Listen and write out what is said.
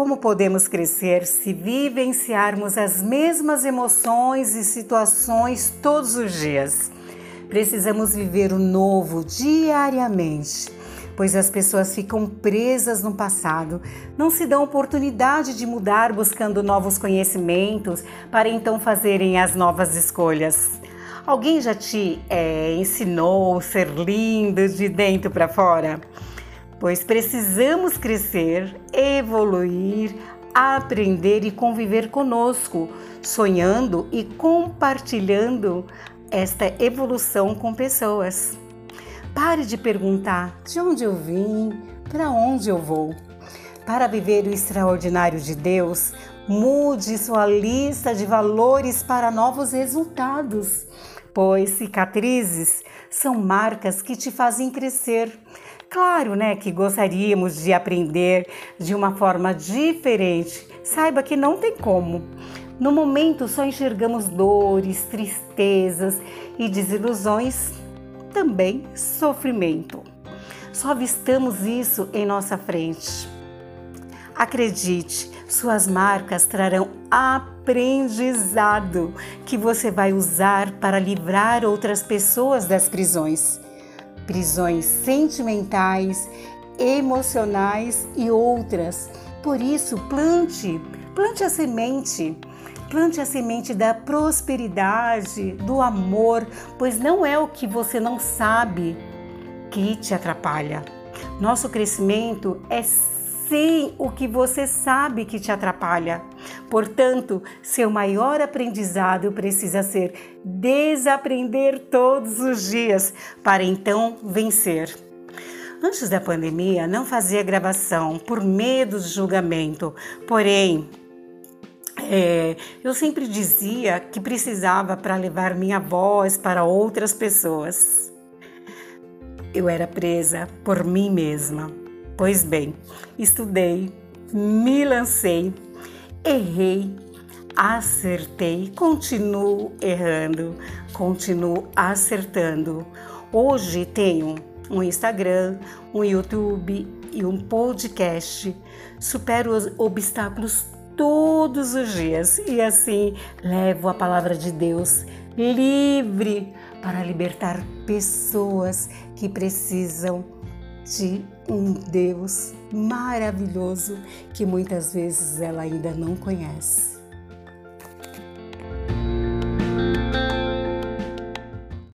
Como podemos crescer se vivenciarmos as mesmas emoções e situações todos os dias? Precisamos viver o novo diariamente, pois as pessoas ficam presas no passado, não se dão oportunidade de mudar buscando novos conhecimentos para então fazerem as novas escolhas. Alguém já te é, ensinou ser lindo de dentro para fora? Pois precisamos crescer, evoluir, aprender e conviver conosco, sonhando e compartilhando esta evolução com pessoas. Pare de perguntar de onde eu vim, para onde eu vou. Para viver o extraordinário de Deus, mude sua lista de valores para novos resultados pois cicatrizes são marcas que te fazem crescer. Claro, né, que gostaríamos de aprender de uma forma diferente. Saiba que não tem como. No momento só enxergamos dores, tristezas e desilusões, também sofrimento. Só avistamos isso em nossa frente. Acredite, suas marcas trarão aprendizado que você vai usar para livrar outras pessoas das prisões. Prisões sentimentais, emocionais e outras. Por isso, plante, plante a semente. Plante a semente da prosperidade, do amor, pois não é o que você não sabe que te atrapalha. Nosso crescimento é sem o que você sabe que te atrapalha. Portanto, seu maior aprendizado precisa ser desaprender todos os dias para então vencer. Antes da pandemia, não fazia gravação por medo de julgamento, porém, é, eu sempre dizia que precisava para levar minha voz para outras pessoas. Eu era presa por mim mesma. Pois bem, estudei, me lancei, errei, acertei, continuo errando, continuo acertando. Hoje tenho um Instagram, um YouTube e um podcast. Supero os obstáculos todos os dias e assim levo a palavra de Deus livre para libertar pessoas que precisam de um Deus maravilhoso que muitas vezes ela ainda não conhece.